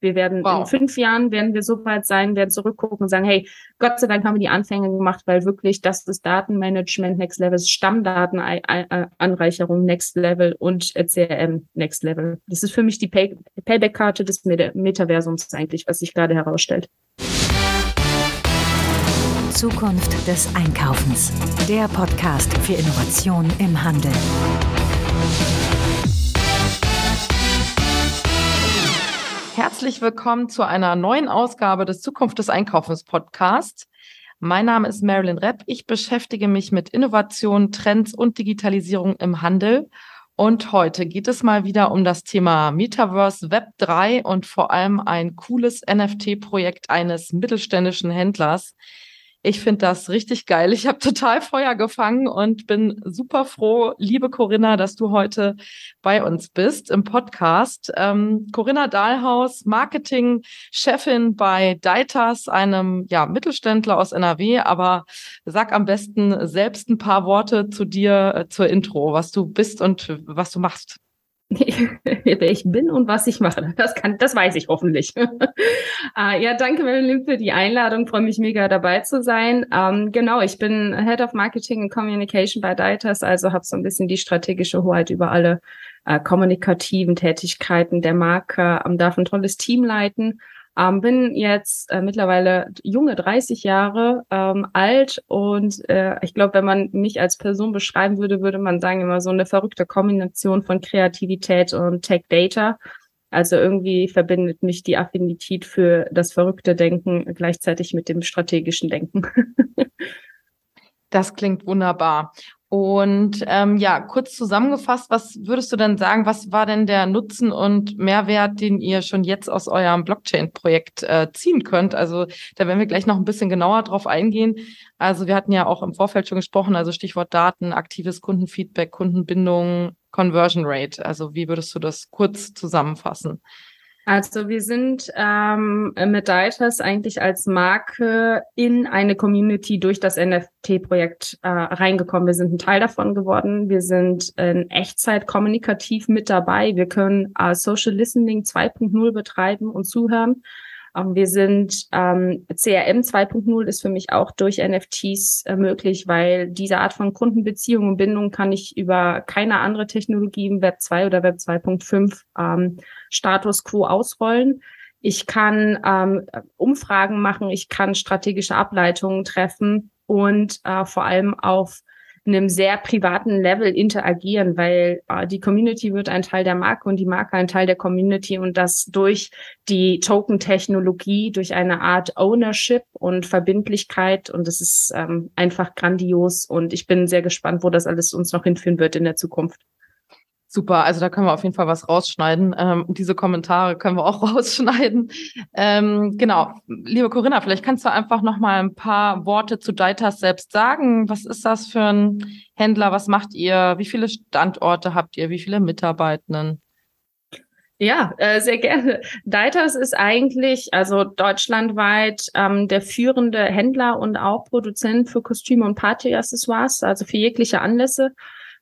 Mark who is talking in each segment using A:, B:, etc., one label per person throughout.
A: Wir werden wow. in fünf Jahren werden wir so weit sein, werden zurückgucken und sagen, hey, Gott sei Dank haben wir die Anfänge gemacht, weil wirklich das ist Datenmanagement Next Level, Stammdatenanreicherung Next Level und CRM Next Level. Das ist für mich die Pay Payback-Karte des Metaversums eigentlich, was sich gerade herausstellt.
B: Zukunft des Einkaufens. Der Podcast für Innovation im Handel.
C: Herzlich willkommen zu einer neuen Ausgabe des Zukunft des Einkaufens Podcasts. Mein Name ist Marilyn Repp. Ich beschäftige mich mit Innovation, Trends und Digitalisierung im Handel. Und heute geht es mal wieder um das Thema Metaverse Web 3 und vor allem ein cooles NFT-Projekt eines mittelständischen Händlers, ich finde das richtig geil. Ich habe total Feuer gefangen und bin super froh, liebe Corinna, dass du heute bei uns bist im Podcast. Ähm, Corinna Dahlhaus, Marketing-Chefin bei Deitas, einem ja, Mittelständler aus NRW. Aber sag am besten selbst ein paar Worte zu dir, äh, zur Intro, was du bist und was du machst.
A: wer ich bin und was ich mache. Das kann, das weiß ich hoffentlich. äh, ja, danke Marilyn für die Einladung. Freue mich mega dabei zu sein. Ähm, genau, ich bin Head of Marketing and Communication bei Deitas, also habe so ein bisschen die strategische Hoheit über alle äh, kommunikativen Tätigkeiten der Marke, ähm, darf ein tolles Team leiten ähm, bin jetzt äh, mittlerweile junge 30 Jahre ähm, alt und äh, ich glaube, wenn man mich als Person beschreiben würde, würde man sagen immer so eine verrückte Kombination von Kreativität und Tech Data. Also irgendwie verbindet mich die Affinität für das verrückte Denken gleichzeitig mit dem strategischen Denken.
C: Das klingt wunderbar. Und ähm, ja, kurz zusammengefasst, was würdest du denn sagen, was war denn der Nutzen und Mehrwert, den ihr schon jetzt aus eurem Blockchain-Projekt äh, ziehen könnt? Also da werden wir gleich noch ein bisschen genauer drauf eingehen. Also wir hatten ja auch im Vorfeld schon gesprochen, also Stichwort Daten, aktives Kundenfeedback, Kundenbindung, Conversion Rate. Also wie würdest du das kurz zusammenfassen?
A: Also wir sind ähm, mit Deitas eigentlich als Marke in eine Community durch das NFT-Projekt äh, reingekommen. Wir sind ein Teil davon geworden. Wir sind in Echtzeit kommunikativ mit dabei. Wir können äh, Social Listening 2.0 betreiben und zuhören. Ähm, wir sind ähm, CRM 2.0 ist für mich auch durch NFTs äh, möglich, weil diese Art von Kundenbeziehung und Bindung kann ich über keine andere Technologie im Web 2 oder Web 2.5 ähm, Status quo ausrollen. Ich kann ähm, Umfragen machen, ich kann strategische Ableitungen treffen und äh, vor allem auf einem sehr privaten Level interagieren, weil äh, die Community wird ein Teil der Marke und die Marke ein Teil der Community und das durch die Token-Technologie, durch eine Art Ownership und Verbindlichkeit und das ist ähm, einfach grandios und ich bin sehr gespannt, wo das alles uns noch hinführen wird in der Zukunft.
C: Super, also da können wir auf jeden Fall was rausschneiden. Ähm, diese Kommentare können wir auch rausschneiden. Ähm, genau, liebe Corinna, vielleicht kannst du einfach noch mal ein paar Worte zu Deitas selbst sagen. Was ist das für ein Händler? Was macht ihr? Wie viele Standorte habt ihr? Wie viele Mitarbeitenden?
A: Ja, äh, sehr gerne. Deitas ist eigentlich, also deutschlandweit, ähm, der führende Händler und auch Produzent für Kostüme und Partyaccessoires, also für jegliche Anlässe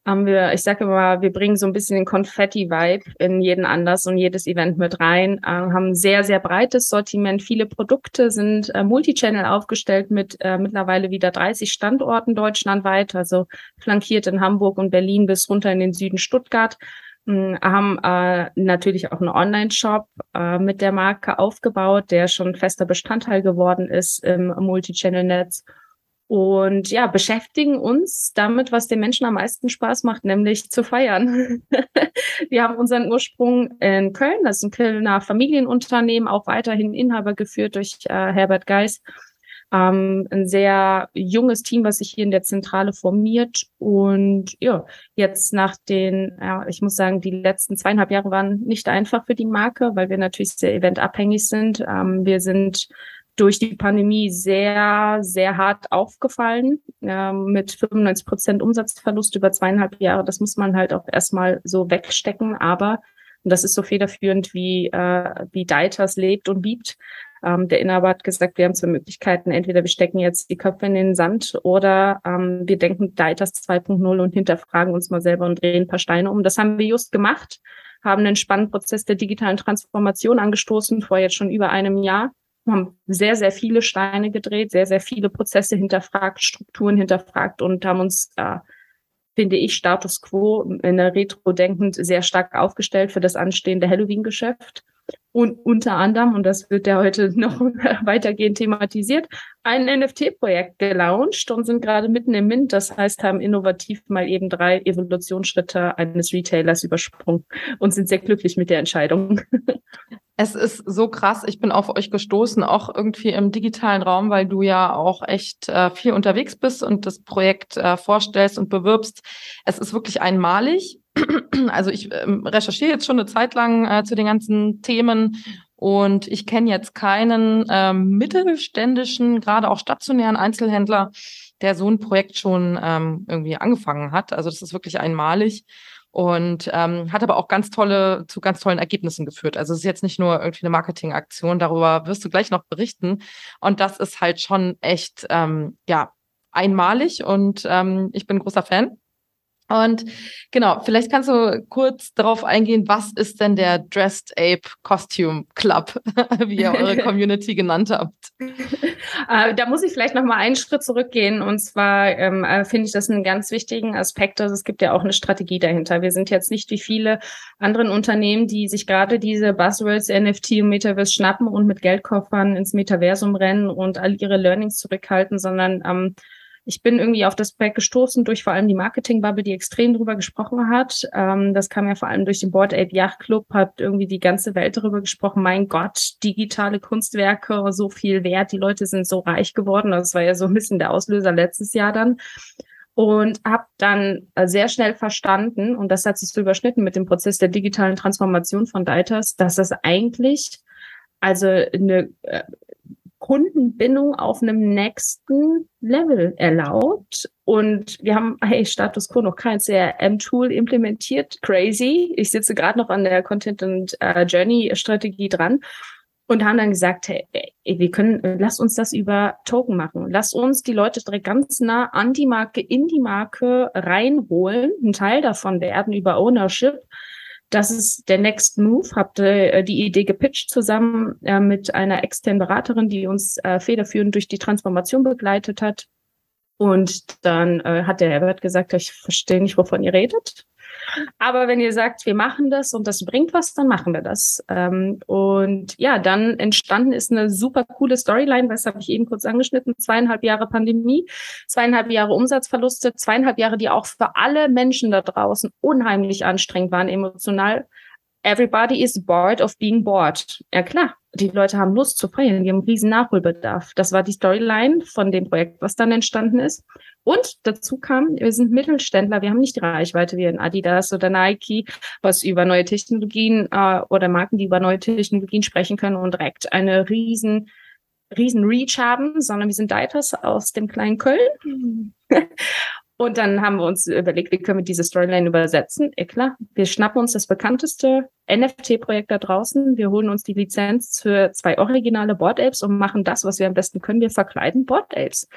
A: haben wir, ich sage immer, wir bringen so ein bisschen den Konfetti-Vibe in jeden Anlass und jedes Event mit rein, äh, haben sehr, sehr breites Sortiment, viele Produkte, sind äh, Multichannel aufgestellt mit äh, mittlerweile wieder 30 Standorten deutschlandweit, also flankiert in Hamburg und Berlin bis runter in den Süden Stuttgart. Hm, haben äh, natürlich auch einen Online-Shop äh, mit der Marke aufgebaut, der schon fester Bestandteil geworden ist im Multichannel-Netz und ja, beschäftigen uns damit, was den Menschen am meisten Spaß macht, nämlich zu feiern. wir haben unseren Ursprung in Köln, das ist ein Kölner Familienunternehmen, auch weiterhin Inhaber geführt durch äh, Herbert Geis. Ähm, ein sehr junges Team, was sich hier in der Zentrale formiert. Und ja, jetzt nach den, ja, ich muss sagen, die letzten zweieinhalb Jahre waren nicht einfach für die Marke, weil wir natürlich sehr eventabhängig sind. Ähm, wir sind durch die Pandemie sehr, sehr hart aufgefallen, äh, mit 95 Prozent Umsatzverlust über zweieinhalb Jahre. Das muss man halt auch erstmal so wegstecken. Aber, und das ist so federführend, wie, äh, wie Deitas lebt und liebt, ähm, der Inhaber hat gesagt, wir haben zwei Möglichkeiten. Entweder wir stecken jetzt die Köpfe in den Sand oder ähm, wir denken Deitas 2.0 und hinterfragen uns mal selber und drehen ein paar Steine um. Das haben wir just gemacht haben einen spannenden Prozess der digitalen Transformation angestoßen vor jetzt schon über einem Jahr. Wir haben sehr, sehr viele Steine gedreht, sehr, sehr viele Prozesse hinterfragt, Strukturen hinterfragt und haben uns, äh, finde ich, Status quo in der Retro denkend sehr stark aufgestellt für das anstehende Halloween-Geschäft und unter anderem, und das wird ja heute noch weitergehend thematisiert, ein NFT-Projekt gelauncht und sind gerade mitten im Mint. Das heißt, haben innovativ mal eben drei Evolutionsschritte eines Retailers übersprungen und sind sehr glücklich mit der Entscheidung.
C: Es ist so krass. Ich bin auf euch gestoßen, auch irgendwie im digitalen Raum, weil du ja auch echt äh, viel unterwegs bist und das Projekt äh, vorstellst und bewirbst. Es ist wirklich einmalig. Also ich ähm, recherchiere jetzt schon eine Zeit lang äh, zu den ganzen Themen und ich kenne jetzt keinen ähm, mittelständischen, gerade auch stationären Einzelhändler, der so ein Projekt schon ähm, irgendwie angefangen hat. Also das ist wirklich einmalig und ähm, hat aber auch ganz tolle zu ganz tollen Ergebnissen geführt. Also es ist jetzt nicht nur irgendwie eine Marketingaktion, darüber wirst du gleich noch berichten. Und das ist halt schon echt ähm, ja einmalig und ähm, ich bin großer Fan. Und genau, vielleicht kannst du kurz darauf eingehen, was ist denn der Dressed Ape Costume Club, wie ihr eure Community genannt habt?
A: Äh, da muss ich vielleicht noch mal einen Schritt zurückgehen. Und zwar ähm, äh, finde ich das einen ganz wichtigen Aspekt. Also es gibt ja auch eine Strategie dahinter. Wir sind jetzt nicht wie viele anderen Unternehmen, die sich gerade diese Buzzwords NFT und Metaverse schnappen und mit Geldkoffern ins Metaversum rennen und all ihre Learnings zurückhalten, sondern ähm, ich bin irgendwie auf das Projekt gestoßen durch vor allem die Marketingbubble, die extrem drüber gesprochen hat. Ähm, das kam ja vor allem durch den Board Ape Yacht Club, hat irgendwie die ganze Welt darüber gesprochen. Mein Gott, digitale Kunstwerke, so viel wert. Die Leute sind so reich geworden. Das war ja so ein bisschen der Auslöser letztes Jahr dann und habe dann äh, sehr schnell verstanden, und das hat sich so überschnitten mit dem Prozess der digitalen Transformation von Deitas, dass das eigentlich also eine äh, Kundenbindung auf einem nächsten Level erlaubt. Und wir haben, hey, Status Quo noch kein CRM-Tool implementiert. Crazy. Ich sitze gerade noch an der Content and uh, Journey Strategie dran und haben dann gesagt, hey, wir können, lass uns das über Token machen. Lass uns die Leute direkt ganz nah an die Marke, in die Marke reinholen. Ein Teil davon werden über Ownership das ist der Next Move. Habt äh, die Idee gepitcht zusammen äh, mit einer externen Beraterin, die uns äh, federführend durch die Transformation begleitet hat. Und dann äh, hat der Herbert gesagt, ich verstehe nicht, wovon ihr redet. Aber wenn ihr sagt, wir machen das und das bringt was, dann machen wir das. Ähm, und ja, dann entstanden ist eine super coole Storyline, was habe ich eben kurz angeschnitten, zweieinhalb Jahre Pandemie, zweieinhalb Jahre Umsatzverluste, zweieinhalb Jahre, die auch für alle Menschen da draußen unheimlich anstrengend waren, emotional. Everybody is bored of being bored. Ja klar, die Leute haben Lust zu feiern, die haben riesen Nachholbedarf. Das war die Storyline von dem Projekt, was dann entstanden ist. Und dazu kam, wir sind Mittelständler, wir haben nicht die Reichweite wie ein Adidas oder Nike, was über neue Technologien äh, oder Marken, die über neue Technologien sprechen können und direkt eine riesen riesen Reach haben, sondern wir sind Deiters aus dem kleinen Köln Und dann haben wir uns überlegt, wie können wir diese Storyline übersetzen? Eh klar, wir schnappen uns das bekannteste NFT-Projekt da draußen. Wir holen uns die Lizenz für zwei originale Board Apes und machen das, was wir am besten können. Wir verkleiden Board Apes.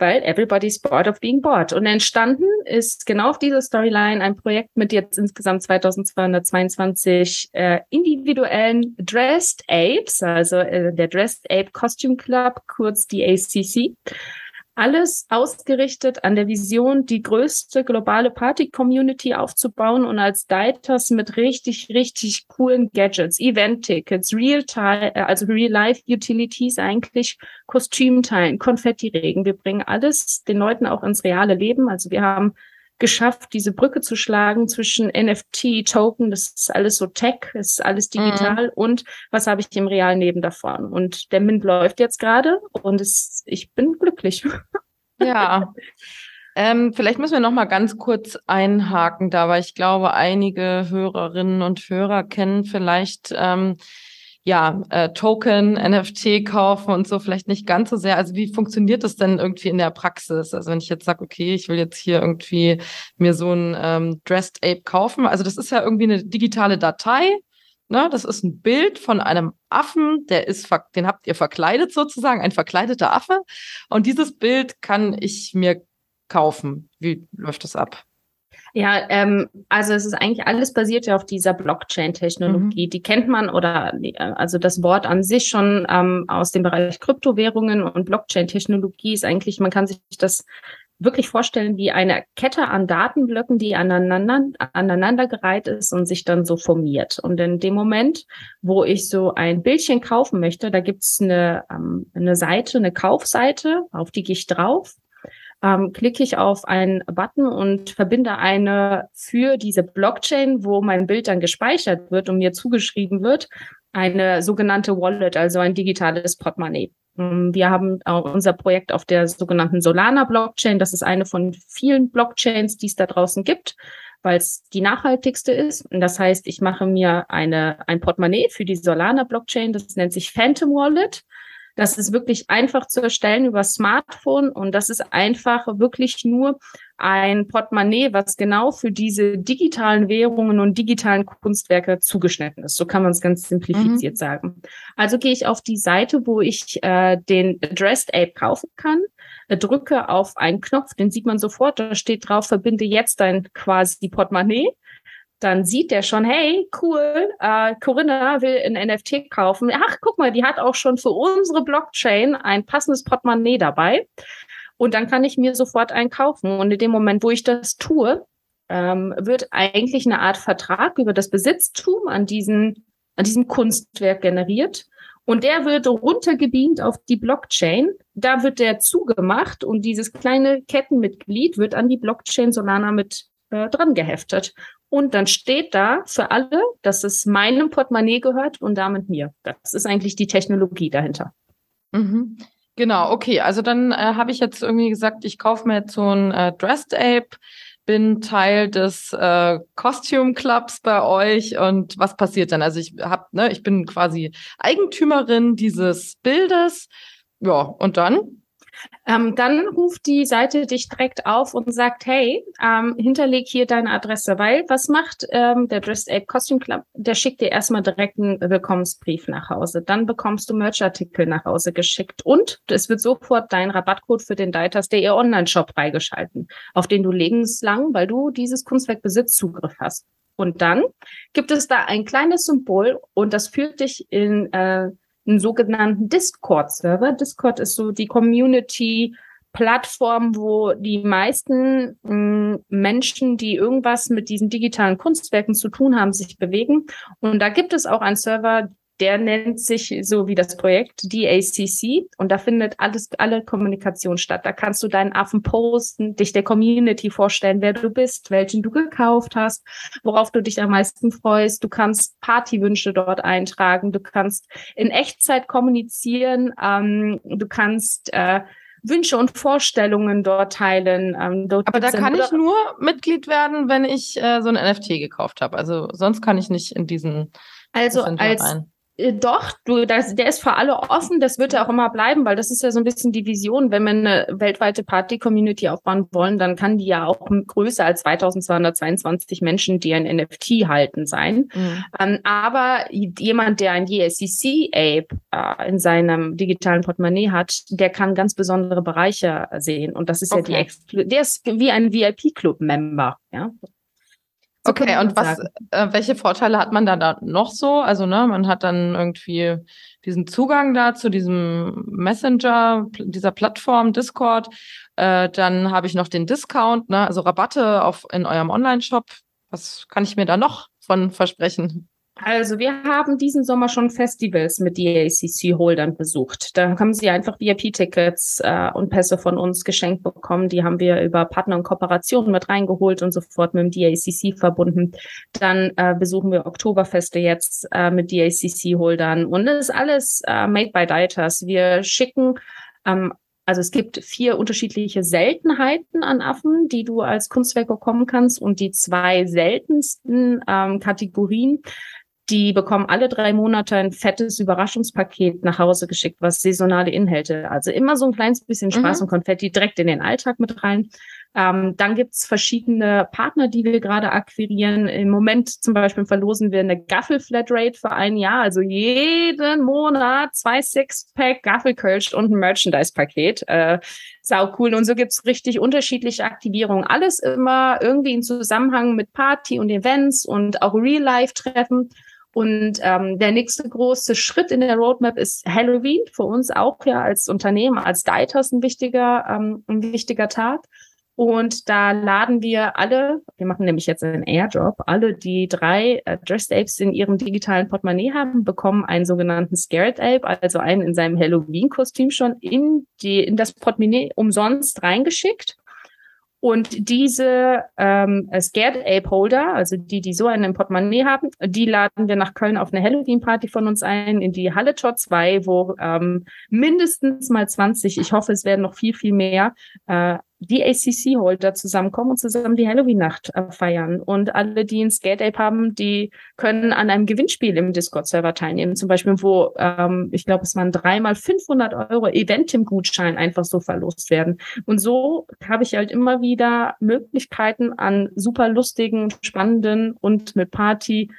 A: Weil everybody's bored of being bored. Und entstanden ist genau auf dieser Storyline ein Projekt mit jetzt insgesamt 2222 äh, individuellen Dressed Apes, also äh, der Dressed Ape Costume Club, kurz die ACC alles ausgerichtet an der Vision, die größte globale Party-Community aufzubauen und als Dieters mit richtig, richtig coolen Gadgets, Event-Tickets, Real-Time, äh, also Real-Life-Utilities eigentlich, Kostümteilen, Konfetti-Regen. Wir bringen alles den Leuten auch ins reale Leben. Also wir haben geschafft, diese Brücke zu schlagen zwischen NFT, Token, das ist alles so Tech, das ist alles mhm. digital mhm. und was habe ich im realen Leben davon. Und der Mint läuft jetzt gerade und es, ich bin glücklich.
C: Ja. Ähm, vielleicht müssen wir noch mal ganz kurz einhaken da, weil ich glaube, einige Hörerinnen und Hörer kennen vielleicht ähm, ja, äh, Token, NFT kaufen und so vielleicht nicht ganz so sehr. Also wie funktioniert das denn irgendwie in der Praxis? Also wenn ich jetzt sage, okay, ich will jetzt hier irgendwie mir so ein ähm, Dressed Ape kaufen, also das ist ja irgendwie eine digitale Datei. Ne? Das ist ein Bild von einem Affen, der ist, den habt ihr verkleidet sozusagen, ein verkleideter Affe. Und dieses Bild kann ich mir kaufen. Wie läuft das ab?
A: Ja, ähm, also es ist eigentlich alles basiert ja auf dieser Blockchain-Technologie. Mhm. Die kennt man oder also das Wort an sich schon ähm, aus dem Bereich Kryptowährungen und Blockchain-Technologie ist eigentlich, man kann sich das wirklich vorstellen wie eine Kette an Datenblöcken, die aneinander, aneinandergereiht ist und sich dann so formiert. Und in dem Moment, wo ich so ein Bildchen kaufen möchte, da gibt's eine, ähm, eine Seite, eine Kaufseite, auf die gehe ich drauf ähm, klicke ich auf einen Button und verbinde eine für diese Blockchain, wo mein Bild dann gespeichert wird und mir zugeschrieben wird, eine sogenannte Wallet, also ein digitales Portemonnaie. Ähm, wir haben auch unser Projekt auf der sogenannten Solana Blockchain. Das ist eine von vielen Blockchains, die es da draußen gibt, weil es die nachhaltigste ist. Und das heißt, ich mache mir eine, ein Portemonnaie für die Solana Blockchain. Das nennt sich Phantom Wallet. Das ist wirklich einfach zu erstellen über Smartphone und das ist einfach wirklich nur ein Portemonnaie, was genau für diese digitalen Währungen und digitalen Kunstwerke zugeschnitten ist. So kann man es ganz simplifiziert mhm. sagen. Also gehe ich auf die Seite, wo ich äh, den Addressed Ape kaufen kann, äh, drücke auf einen Knopf, den sieht man sofort, da steht drauf, verbinde jetzt dein quasi Portemonnaie dann sieht der schon, hey, cool, äh, Corinna will ein NFT kaufen. Ach, guck mal, die hat auch schon für unsere Blockchain ein passendes Portemonnaie dabei. Und dann kann ich mir sofort einen kaufen. Und in dem Moment, wo ich das tue, ähm, wird eigentlich eine Art Vertrag über das Besitztum an, diesen, an diesem Kunstwerk generiert. Und der wird runtergebeamt auf die Blockchain. Da wird der zugemacht und dieses kleine Kettenmitglied wird an die Blockchain Solana mit äh, dran geheftet. Und dann steht da für alle, dass es meinem Portemonnaie gehört und damit mir. Das ist eigentlich die Technologie dahinter.
C: Mhm. Genau, okay. Also dann äh, habe ich jetzt irgendwie gesagt, ich kaufe mir jetzt so ein äh, Dressed Ape, bin Teil des äh, Costume Clubs bei euch und was passiert dann? Also ich habe, ne, ich bin quasi Eigentümerin dieses Bildes. Ja, und dann?
A: Ähm, dann ruft die Seite dich direkt auf und sagt, hey, ähm, hinterleg hier deine Adresse, weil was macht ähm, der Dressed Ape Costume Club? Der schickt dir erstmal direkt einen Willkommensbrief nach Hause. Dann bekommst du Merchartikel nach Hause geschickt und es wird sofort dein Rabattcode für den Dieters ihr Online-Shop freigeschalten, auf den du lebenslang, weil du dieses Kunstwerk besitzt, Zugriff hast. Und dann gibt es da ein kleines Symbol und das führt dich in äh, einen sogenannten Discord-Server. Discord ist so die Community, Plattform, wo die meisten mh, mm, Menschen, die irgendwas mit diesen digitalen Kunstwerken zu tun haben, sich bewegen. Und da gibt es auch einen Server, der nennt sich so wie das Projekt DACC und da findet alles, alle Kommunikation statt. Da kannst du deinen Affen posten, dich der Community vorstellen, wer du bist, welchen du gekauft hast, worauf du dich am meisten freust. Du kannst Partywünsche dort eintragen, du kannst in Echtzeit kommunizieren, ähm, du kannst äh, Wünsche und Vorstellungen dort teilen.
C: Ähm, dort Aber da kann ich nur Mitglied werden, wenn ich äh, so ein NFT gekauft habe. Also sonst kann ich nicht in diesen
A: also als doch, du, das, der ist für alle offen, das wird ja auch immer bleiben, weil das ist ja so ein bisschen die Vision. Wenn wir eine weltweite Party-Community aufbauen wollen, dann kann die ja auch größer als 2222 Menschen, die ein NFT halten, sein. Mhm. Ähm, aber jemand, der ein DSCC-Ape äh, in seinem digitalen Portemonnaie hat, der kann ganz besondere Bereiche sehen. Und das ist okay. ja die, der ist wie ein VIP-Club-Member, ja.
C: So okay, und was, äh, welche Vorteile hat man da, da noch so? Also, ne, man hat dann irgendwie diesen Zugang da zu diesem Messenger, dieser Plattform Discord. Äh, dann habe ich noch den Discount, ne, also Rabatte auf in eurem Online-Shop. Was kann ich mir da noch von versprechen?
A: Also wir haben diesen Sommer schon Festivals mit DACC-Holdern besucht. Da haben sie einfach VIP-Tickets äh, und Pässe von uns geschenkt bekommen. Die haben wir über Partner und Kooperationen mit reingeholt und sofort mit dem DACC verbunden. Dann äh, besuchen wir Oktoberfeste jetzt äh, mit DACC-Holdern. Und das ist alles äh, made by Dieters. Wir schicken ähm, also es gibt vier unterschiedliche Seltenheiten an Affen, die du als Kunstwerk bekommen kannst. Und die zwei seltensten ähm, Kategorien die bekommen alle drei Monate ein fettes Überraschungspaket nach Hause geschickt, was saisonale Inhalte. Also immer so ein kleines bisschen Spaß mhm. und Konfetti direkt in den Alltag mit rein. Ähm, dann gibt's verschiedene Partner, die wir gerade akquirieren. Im Moment zum Beispiel verlosen wir eine Gaffel-Flatrate für ein Jahr, also jeden Monat zwei Sixpack Gaffelkölsch und ein Merchandise-Paket. Äh, sau cool. Und so gibt's richtig unterschiedliche Aktivierungen. Alles immer irgendwie in Zusammenhang mit Party und Events und auch Real-Life-Treffen. Und ähm, der nächste große Schritt in der Roadmap ist Halloween. Für uns auch ja als Unternehmen, als Dieters ein wichtiger, ähm, ein wichtiger Tag. Und da laden wir alle, wir machen nämlich jetzt einen Airdrop, alle, die drei äh, Dressed Apes in ihrem digitalen Portemonnaie haben, bekommen einen sogenannten Scared Ape, also einen in seinem Halloween-Kostüm schon in, die, in das Portemonnaie umsonst reingeschickt. Und diese ähm, Scared Ape Holder, also die, die so einen Portemonnaie haben, die laden wir nach Köln auf eine Halloween-Party von uns ein, in die Halle Tor 2, wo ähm, mindestens mal 20, ich hoffe, es werden noch viel, viel mehr, äh, die ACC-Holder zusammenkommen und zusammen die Halloween-Nacht äh, feiern. Und alle, die ein Skate-Ape haben, die können an einem Gewinnspiel im Discord-Server teilnehmen. Zum Beispiel, wo, ähm, ich glaube, es waren dreimal 500 Euro Event-Gutschein einfach so verlost werden. Und so habe ich halt immer wieder Möglichkeiten an super lustigen, spannenden und mit Party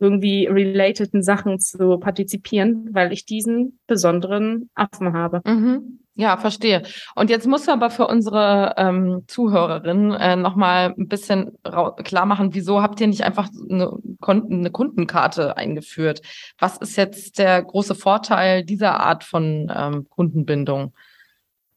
A: irgendwie relateden Sachen zu partizipieren, weil ich diesen besonderen Affen habe.
C: Mhm. Ja, verstehe. Und jetzt musst du aber für unsere ähm, Zuhörerinnen äh, nochmal ein bisschen klar machen, wieso habt ihr nicht einfach eine, eine Kundenkarte eingeführt? Was ist jetzt der große Vorteil dieser Art von ähm, Kundenbindung?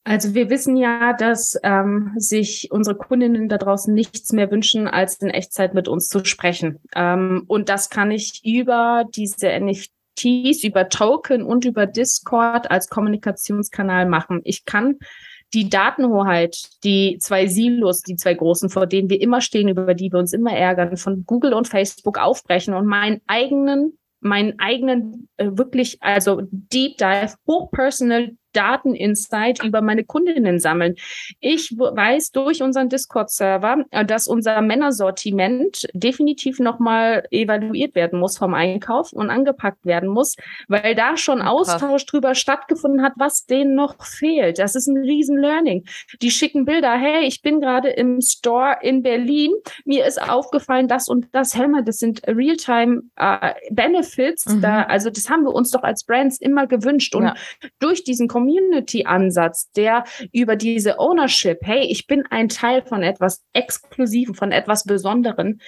A: Also wir wissen ja, dass ähm, sich unsere Kundinnen da draußen nichts mehr wünschen, als in Echtzeit mit uns zu sprechen. Ähm, und das kann ich über diese NFT NFTs, über Token und über Discord als Kommunikationskanal machen. Ich kann die Datenhoheit, die zwei Silos, die zwei großen, vor denen wir immer stehen, über die wir uns immer ärgern, von Google und Facebook aufbrechen und meinen eigenen, meinen eigenen äh, wirklich, also Deep Dive, hochpersonal Dateninsight über meine Kundinnen sammeln. Ich weiß durch unseren Discord-Server, äh, dass unser Männersortiment definitiv nochmal evaluiert werden muss vom Einkauf und angepackt werden muss, weil da schon Austausch drüber stattgefunden hat, was denen noch fehlt. Das ist ein riesen Learning. Die schicken Bilder, hey, ich bin gerade im Store in Berlin, mir ist aufgefallen, das und das, mal, das sind Realtime äh, Benefits, mhm. da, also das haben wir uns doch als Brands immer gewünscht und ja. durch diesen Community-Ansatz, der über diese Ownership, hey, ich bin ein Teil von etwas Exklusiven, von etwas Besonderen,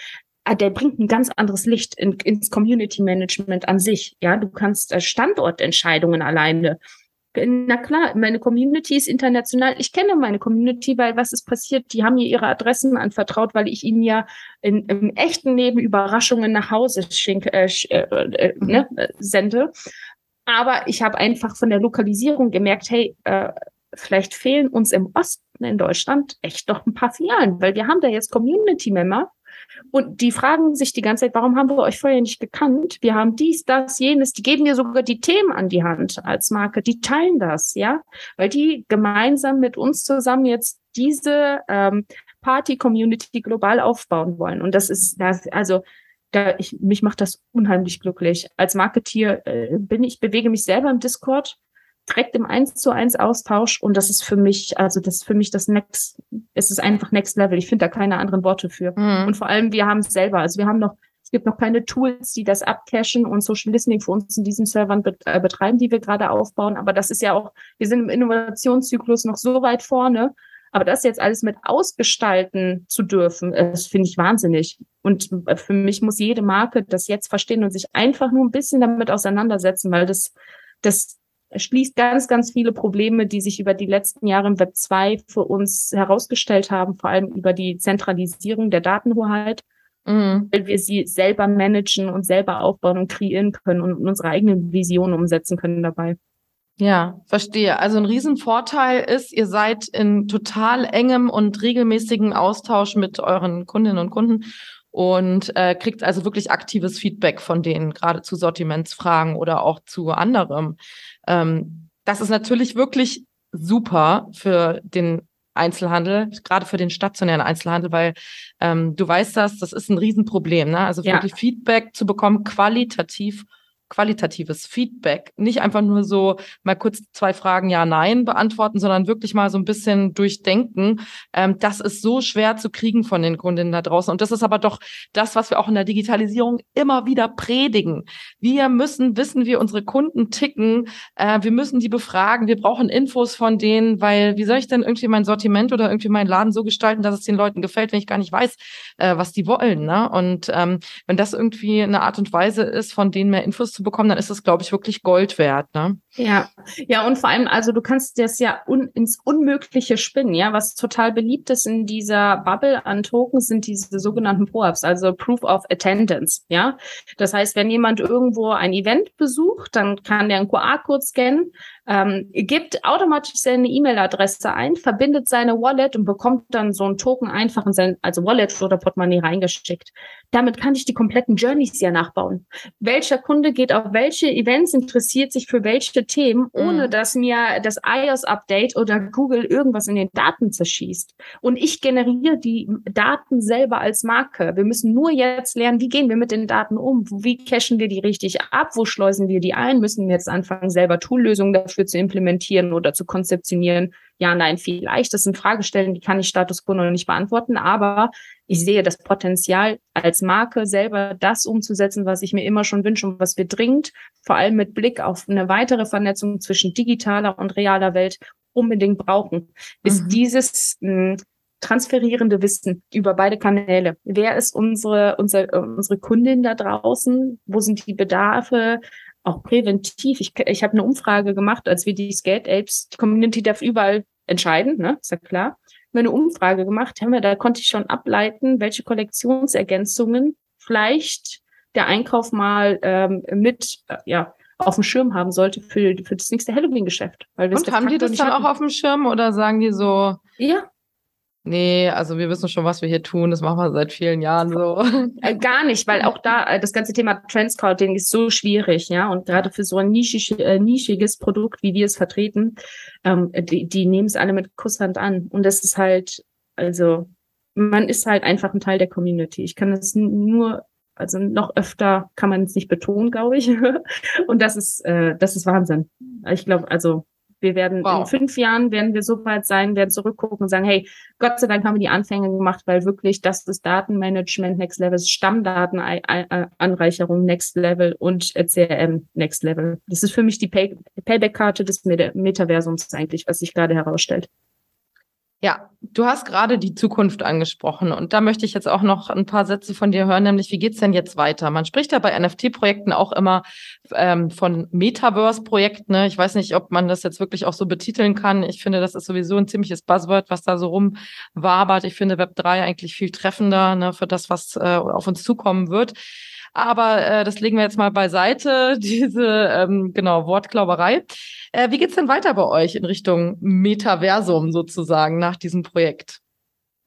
A: äh, der bringt ein ganz anderes Licht in, ins Community Management an sich. Ja, du kannst äh, Standortentscheidungen alleine. Na klar, meine Community ist international. Ich kenne meine Community, weil was ist passiert? Die haben mir ihre Adressen anvertraut, weil ich ihnen ja in, im echten Leben Überraschungen nach Hause schenke, äh, äh, äh, ne, sende. Aber ich habe einfach von der Lokalisierung gemerkt, hey, äh, vielleicht fehlen uns im Osten in Deutschland echt doch ein paar Filialen, weil wir haben da jetzt Community-Member und die fragen sich die ganze Zeit, warum haben wir euch vorher nicht gekannt? Wir haben dies, das, jenes. Die geben mir sogar die Themen an die Hand als Marke. Die teilen das, ja, weil die gemeinsam mit uns zusammen jetzt diese ähm, Party-Community global aufbauen wollen. Und das ist, das, also da ich, mich macht das unheimlich glücklich. Als Marketier äh, bin ich, bewege mich selber im Discord, direkt im eins zu eins Austausch und das ist für mich, also das ist für mich das Next, es ist einfach Next Level. Ich finde da keine anderen Worte für. Mhm. Und vor allem, wir haben es selber, also wir haben noch, es gibt noch keine Tools, die das abcachen und Social Listening für uns in diesen Servern bet äh, betreiben, die wir gerade aufbauen. Aber das ist ja auch, wir sind im Innovationszyklus noch so weit vorne. Aber das jetzt alles mit ausgestalten zu dürfen, das finde ich wahnsinnig. Und für mich muss jede Marke das jetzt verstehen und sich einfach nur ein bisschen damit auseinandersetzen, weil das, das schließt ganz, ganz viele Probleme, die sich über die letzten Jahre im Web 2 für uns herausgestellt haben, vor allem über die Zentralisierung der Datenhoheit, mhm. weil wir sie selber managen und selber aufbauen und kreieren können und unsere eigenen Visionen umsetzen können dabei.
C: Ja, verstehe. Also ein Riesenvorteil ist, ihr seid in total engem und regelmäßigen Austausch mit euren Kundinnen und Kunden und äh, kriegt also wirklich aktives Feedback von denen, gerade zu Sortimentsfragen oder auch zu anderem. Ähm, das ist natürlich wirklich super für den Einzelhandel, gerade für den stationären Einzelhandel, weil ähm, du weißt das, das ist ein Riesenproblem. Ne? Also ja. wirklich Feedback zu bekommen, qualitativ qualitatives Feedback. Nicht einfach nur so mal kurz zwei Fragen Ja, Nein beantworten, sondern wirklich mal so ein bisschen durchdenken. Ähm, das ist so schwer zu kriegen von den Kundinnen da draußen. Und das ist aber doch das, was wir auch in der Digitalisierung immer wieder predigen. Wir müssen wissen, wie unsere Kunden ticken. Äh, wir müssen die befragen. Wir brauchen Infos von denen, weil wie soll ich denn irgendwie mein Sortiment oder irgendwie meinen Laden so gestalten, dass es den Leuten gefällt, wenn ich gar nicht weiß, äh, was die wollen. Ne? Und ähm, wenn das irgendwie eine Art und Weise ist, von denen mehr Infos zu bekommen, dann ist es, glaube ich, wirklich Gold wert. Ne?
A: Ja, ja, und vor allem, also du kannst das ja un ins Unmögliche spinnen, ja. Was total beliebt ist in dieser Bubble an Tokens sind diese sogenannten POAPs, also Proof of Attendance, ja. Das heißt, wenn jemand irgendwo ein Event besucht, dann kann der einen QR-Code scannen, ähm, gibt automatisch seine E-Mail-Adresse ein, verbindet seine Wallet und bekommt dann so einen Token einfach in sein, also Wallet oder Portemonnaie reingeschickt. Damit kann ich die kompletten Journeys ja nachbauen. Welcher Kunde geht auf welche Events, interessiert sich für welche Themen, ohne mhm. dass mir das iOS-Update oder Google irgendwas in den Daten zerschießt. Und ich generiere die Daten selber als Marke. Wir müssen nur jetzt lernen, wie gehen wir mit den Daten um? Wie cachen wir die richtig ab? Wo schleusen wir die ein? Müssen wir jetzt anfangen, selber Toollösungen dafür dafür zu implementieren oder zu konzeptionieren? Ja, nein, vielleicht. Das sind Fragestellen, die kann ich Status quo noch nicht beantworten, aber ich sehe das Potenzial als Marke selber das umzusetzen, was ich mir immer schon wünsche und was wir dringend, vor allem mit Blick auf eine weitere Vernetzung zwischen digitaler und realer Welt unbedingt brauchen, ist mhm. dieses mh, hm, transferierende Wissen über beide Kanäle. Wer ist unsere, unsere, unsere Kundin da draußen? Wo sind die Bedarfe? Auch präventiv. Ich, ich habe eine Umfrage gemacht, als wir die Skate Apes, die Community darf überall entscheiden, ne, ist ja klar. Wir haben eine Umfrage gemacht, haben wir, da konnte ich schon ableiten, welche Kollektionsergänzungen vielleicht der Einkauf mal ähm, mit, äh, ja, auf dem Schirm haben sollte für, für das nächste Halloween-Geschäft.
C: Und haben die das dann hatten. auch auf dem Schirm oder sagen die so?
A: Ja,
C: Nee, also wir wissen schon, was wir hier tun. Das machen wir seit vielen Jahren so.
A: Äh, gar nicht, weil auch da äh, das ganze Thema Trendscouting ist so schwierig, ja. Und gerade für so ein äh, nischiges Produkt, wie wir es vertreten, ähm, die, die nehmen es alle mit Kusshand an. Und das ist halt, also man ist halt einfach ein Teil der Community. Ich kann es nur, also noch öfter kann man es nicht betonen, glaube ich. Und das ist, das ist Wahnsinn. Ich glaube, also wir werden wow. in fünf Jahren werden wir so weit sein, werden zurückgucken und sagen, hey, Gott sei Dank haben wir die Anfänge gemacht, weil wirklich das ist Datenmanagement Next Level, Stammdatenanreicherung Next Level und CRM Next Level. Das ist für mich die Pay Payback-Karte des Metaversums eigentlich, was sich gerade herausstellt.
C: Ja, du hast gerade die Zukunft angesprochen und da möchte ich jetzt auch noch ein paar Sätze von dir hören, nämlich wie geht's denn jetzt weiter? Man spricht ja bei NFT-Projekten auch immer ähm, von Metaverse-Projekten. Ne? Ich weiß nicht, ob man das jetzt wirklich auch so betiteln kann. Ich finde, das ist sowieso ein ziemliches Buzzword, was da so rumwabert. Ich finde Web 3 eigentlich viel treffender ne, für das, was äh, auf uns zukommen wird. Aber äh, das legen wir jetzt mal beiseite, diese ähm, genau Wortklauberei. Äh, wie geht's denn weiter bei euch in Richtung Metaversum sozusagen nach diesem Projekt?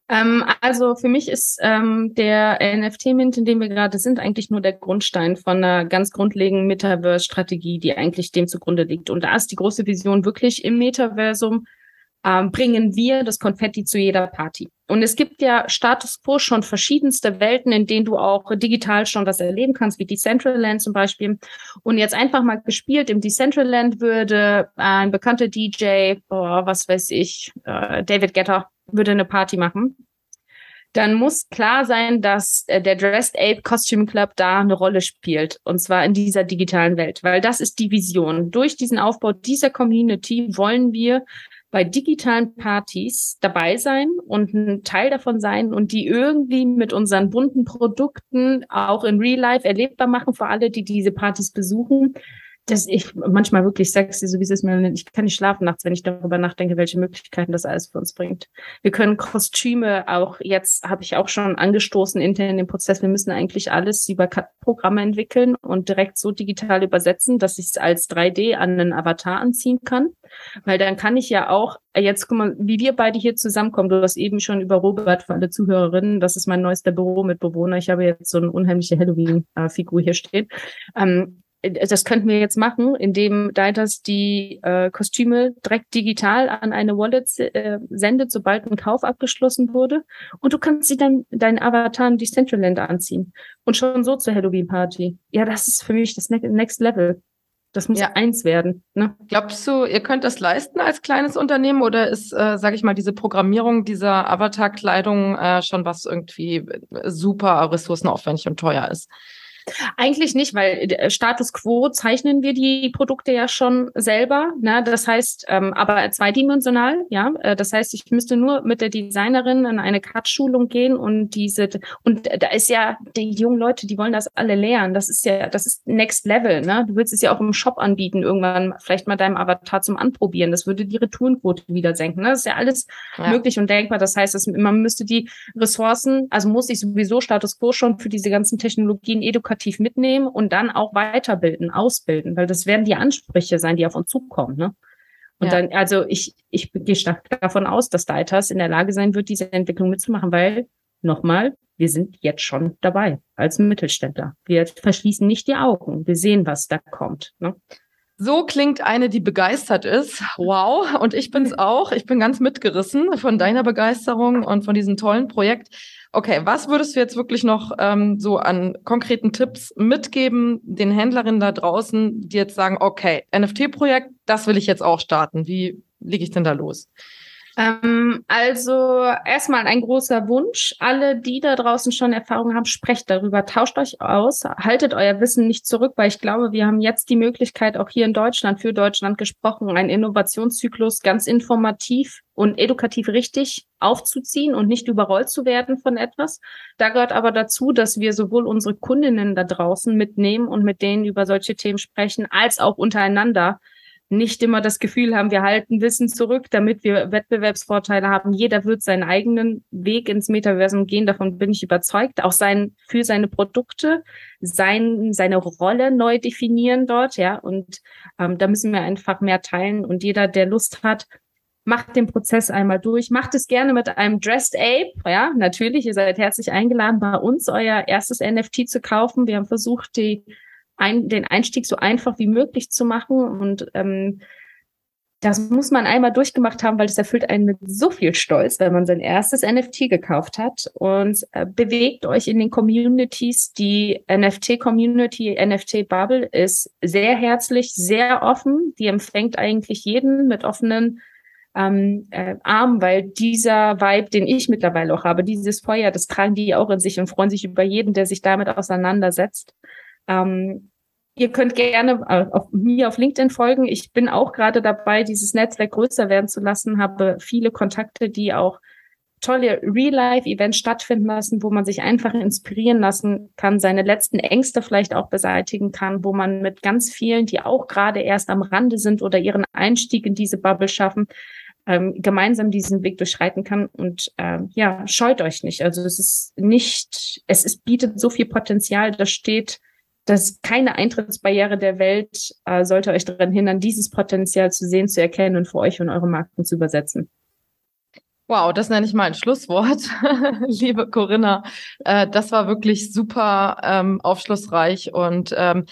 A: Ähm, also für mich ist ähm, der NFT-Mint, in dem wir gerade sind, eigentlich nur der Grundstein von einer ganz grundlegenden Metaverse-Strategie, die eigentlich dem zugrunde liegt. Und da ist die große Vision wirklich im Metaversum ähm, bringen wir das Konfetti zu jeder Party. Und es gibt ja Status quo schon verschiedenste Welten, in denen du auch digital schon was erleben kannst, wie Decentraland zum Beispiel. Und jetzt einfach mal gespielt, im Decentraland würde ein bekannter DJ, oh, was weiß ich, äh, David Getter, würde eine Party machen dann muss klar sein, dass äh, der Dressed Ape Costume Club da eine Rolle spielt. Und zwar in dieser digitalen Welt, weil das ist die Vision. Durch diesen Aufbau dieser Community wollen wir bei digitalen Partys dabei sein und ein Teil davon sein und die irgendwie mit unseren bunten Produkten auch in Real Life erlebbar machen für alle, die diese Partys besuchen dass ich manchmal wirklich sexy, so wie es mir, ich kann nicht schlafen nachts, wenn ich darüber nachdenke, welche Möglichkeiten das alles für uns bringt. Wir können Kostüme auch, jetzt habe ich auch schon angestoßen intern in den Prozess, wir müssen eigentlich alles über Programme entwickeln und direkt so digital übersetzen, dass ich es als 3D an einen Avatar anziehen kann. Weil dann kann ich ja auch, jetzt guck mal, wie wir beide hier zusammenkommen. Du hast eben schon über Robert für alle Zuhörerinnen, das ist mein neuester Büro mit Bewohner. Ich habe jetzt so eine unheimliche Halloween-Figur hier stehen. Ähm, äh, das könnten wir jetzt machen, indem Deitas die äh, Kostüme direkt digital an eine Wallet äh, sendet, sobald ein Kauf abgeschlossen wurde. Und du kannst sie dann deinen Avatar in Decentraland anziehen. Und schon so zur Halloween-Party. Ja, das ist für mich das Next Level. Das muss ja eins werden. Ne?
C: Glaubst du, ihr könnt das leisten als kleines Unternehmen oder ist, äh, sage ich mal, diese Programmierung dieser Avatar-Kleidung äh, schon was irgendwie super ressourcenaufwendig und teuer ist?
A: Eigentlich nicht, weil äh, Status Quo zeichnen wir die Produkte ja schon selber. Ne? Das heißt, ähm, aber zweidimensional, ja. Äh, das heißt, ich müsste nur mit der Designerin in eine Cut-Schulung gehen und diese und da ist ja die jungen Leute, die wollen das alle lernen. Das ist ja, das ist Next Level. Ne? Du willst es ja auch im Shop anbieten, irgendwann vielleicht mal deinem Avatar zum Anprobieren. Das würde die Retourenquote wieder senken. Ne? Das ist ja alles ja. möglich und denkbar. Das heißt, dass man müsste die Ressourcen, also muss ich sowieso Status Quo schon für diese ganzen Technologien edukativ edukativ mitnehmen und dann auch weiterbilden, ausbilden, weil das werden die Ansprüche sein, die auf uns zukommen. Ne? Und ja. dann, also ich, ich gehe stark davon aus, dass Deitas in der Lage sein wird, diese Entwicklung mitzumachen, weil, nochmal, wir sind jetzt schon dabei als Mittelständler. Wir verschließen nicht die Augen. Wir sehen, was da kommt. Ne?
C: So klingt eine, die begeistert ist. Wow. Und ich bin's auch. Ich bin ganz mitgerissen von deiner Begeisterung und von diesem tollen Projekt. Okay, was würdest du jetzt wirklich noch ähm, so an konkreten Tipps mitgeben, den Händlerinnen da draußen, die jetzt sagen, okay, NFT-Projekt, das will ich jetzt auch starten. Wie lege ich denn da los?
A: Ähm, also erstmal ein großer Wunsch. Alle, die da draußen schon Erfahrung haben, sprecht darüber, tauscht euch aus, haltet euer Wissen nicht zurück, weil ich glaube, wir haben jetzt die Möglichkeit, auch hier in Deutschland, für Deutschland gesprochen, einen Innovationszyklus ganz informativ und edukativ richtig aufzuziehen und nicht überrollt zu werden von etwas. Da gehört aber dazu, dass wir sowohl unsere Kundinnen da draußen mitnehmen und mit denen über solche Themen sprechen, als auch untereinander nicht immer das Gefühl haben, wir halten Wissen zurück, damit wir Wettbewerbsvorteile haben. Jeder wird seinen eigenen Weg ins Metaversum gehen, davon bin ich überzeugt. Auch sein, für seine Produkte, sein, seine Rolle neu definieren dort, ja. Und ähm, da müssen wir einfach mehr teilen. Und jeder, der Lust hat, macht den Prozess einmal durch. Macht es gerne mit einem Dressed Ape. Ja, natürlich, ihr seid herzlich eingeladen, bei uns euer erstes NFT zu kaufen. Wir haben versucht, die ein, den Einstieg so einfach wie möglich zu machen. Und ähm, das muss man einmal durchgemacht haben, weil es erfüllt einen mit so viel Stolz, wenn man sein erstes NFT gekauft hat. Und äh, bewegt euch in den Communities. Die NFT-Community, NFT-Bubble ist sehr herzlich, sehr offen. Die empfängt eigentlich jeden mit offenen ähm, äh, Armen, weil dieser Vibe, den ich mittlerweile auch habe, dieses Feuer, das tragen die auch in sich und freuen sich über jeden, der sich damit auseinandersetzt. Ähm, ihr könnt gerne äh, auf, mir auf LinkedIn folgen. Ich bin auch gerade dabei, dieses Netzwerk größer werden zu lassen, habe viele Kontakte, die auch tolle Real-Life-Events stattfinden lassen, wo man sich einfach inspirieren lassen kann, seine letzten Ängste vielleicht auch beseitigen kann, wo man mit ganz vielen, die auch gerade erst am Rande sind oder ihren Einstieg in diese Bubble schaffen, ähm, gemeinsam diesen Weg durchschreiten kann. Und äh, ja, scheut euch nicht. Also es ist nicht, es ist, bietet so viel Potenzial, das steht dass keine Eintrittsbarriere der Welt äh, sollte euch daran hindern, dieses Potenzial zu sehen, zu erkennen und für euch und eure Marken zu übersetzen.
C: Wow, das nenne ich mal ein Schlusswort, liebe Corinna. Äh, das war wirklich super ähm, aufschlussreich und ähm,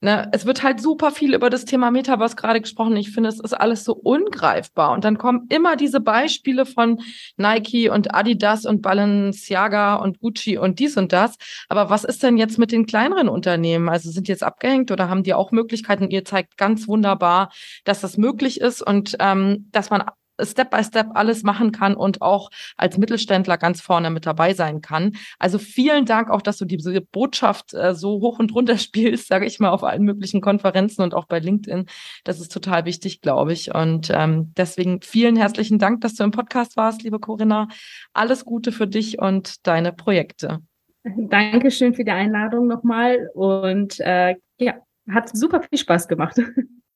C: Ne, es wird halt super viel über das Thema Metaverse gerade gesprochen. Ich finde, es ist alles so ungreifbar. Und dann kommen immer diese Beispiele von Nike und Adidas und Balenciaga und Gucci und dies und das. Aber was ist denn jetzt mit den kleineren Unternehmen? Also sind die jetzt abgehängt oder haben die auch Möglichkeiten? Ihr zeigt ganz wunderbar, dass das möglich ist und ähm, dass man Step by Step alles machen kann und auch als Mittelständler ganz vorne mit dabei sein kann. Also vielen Dank auch, dass du diese Botschaft äh, so hoch und runter spielst, sage ich mal, auf allen möglichen Konferenzen und auch bei LinkedIn. Das ist total wichtig, glaube ich. Und ähm, deswegen vielen herzlichen Dank, dass du im Podcast warst, liebe Corinna. Alles Gute für dich und deine Projekte.
A: Dankeschön für die Einladung nochmal und äh, ja, hat super viel Spaß gemacht.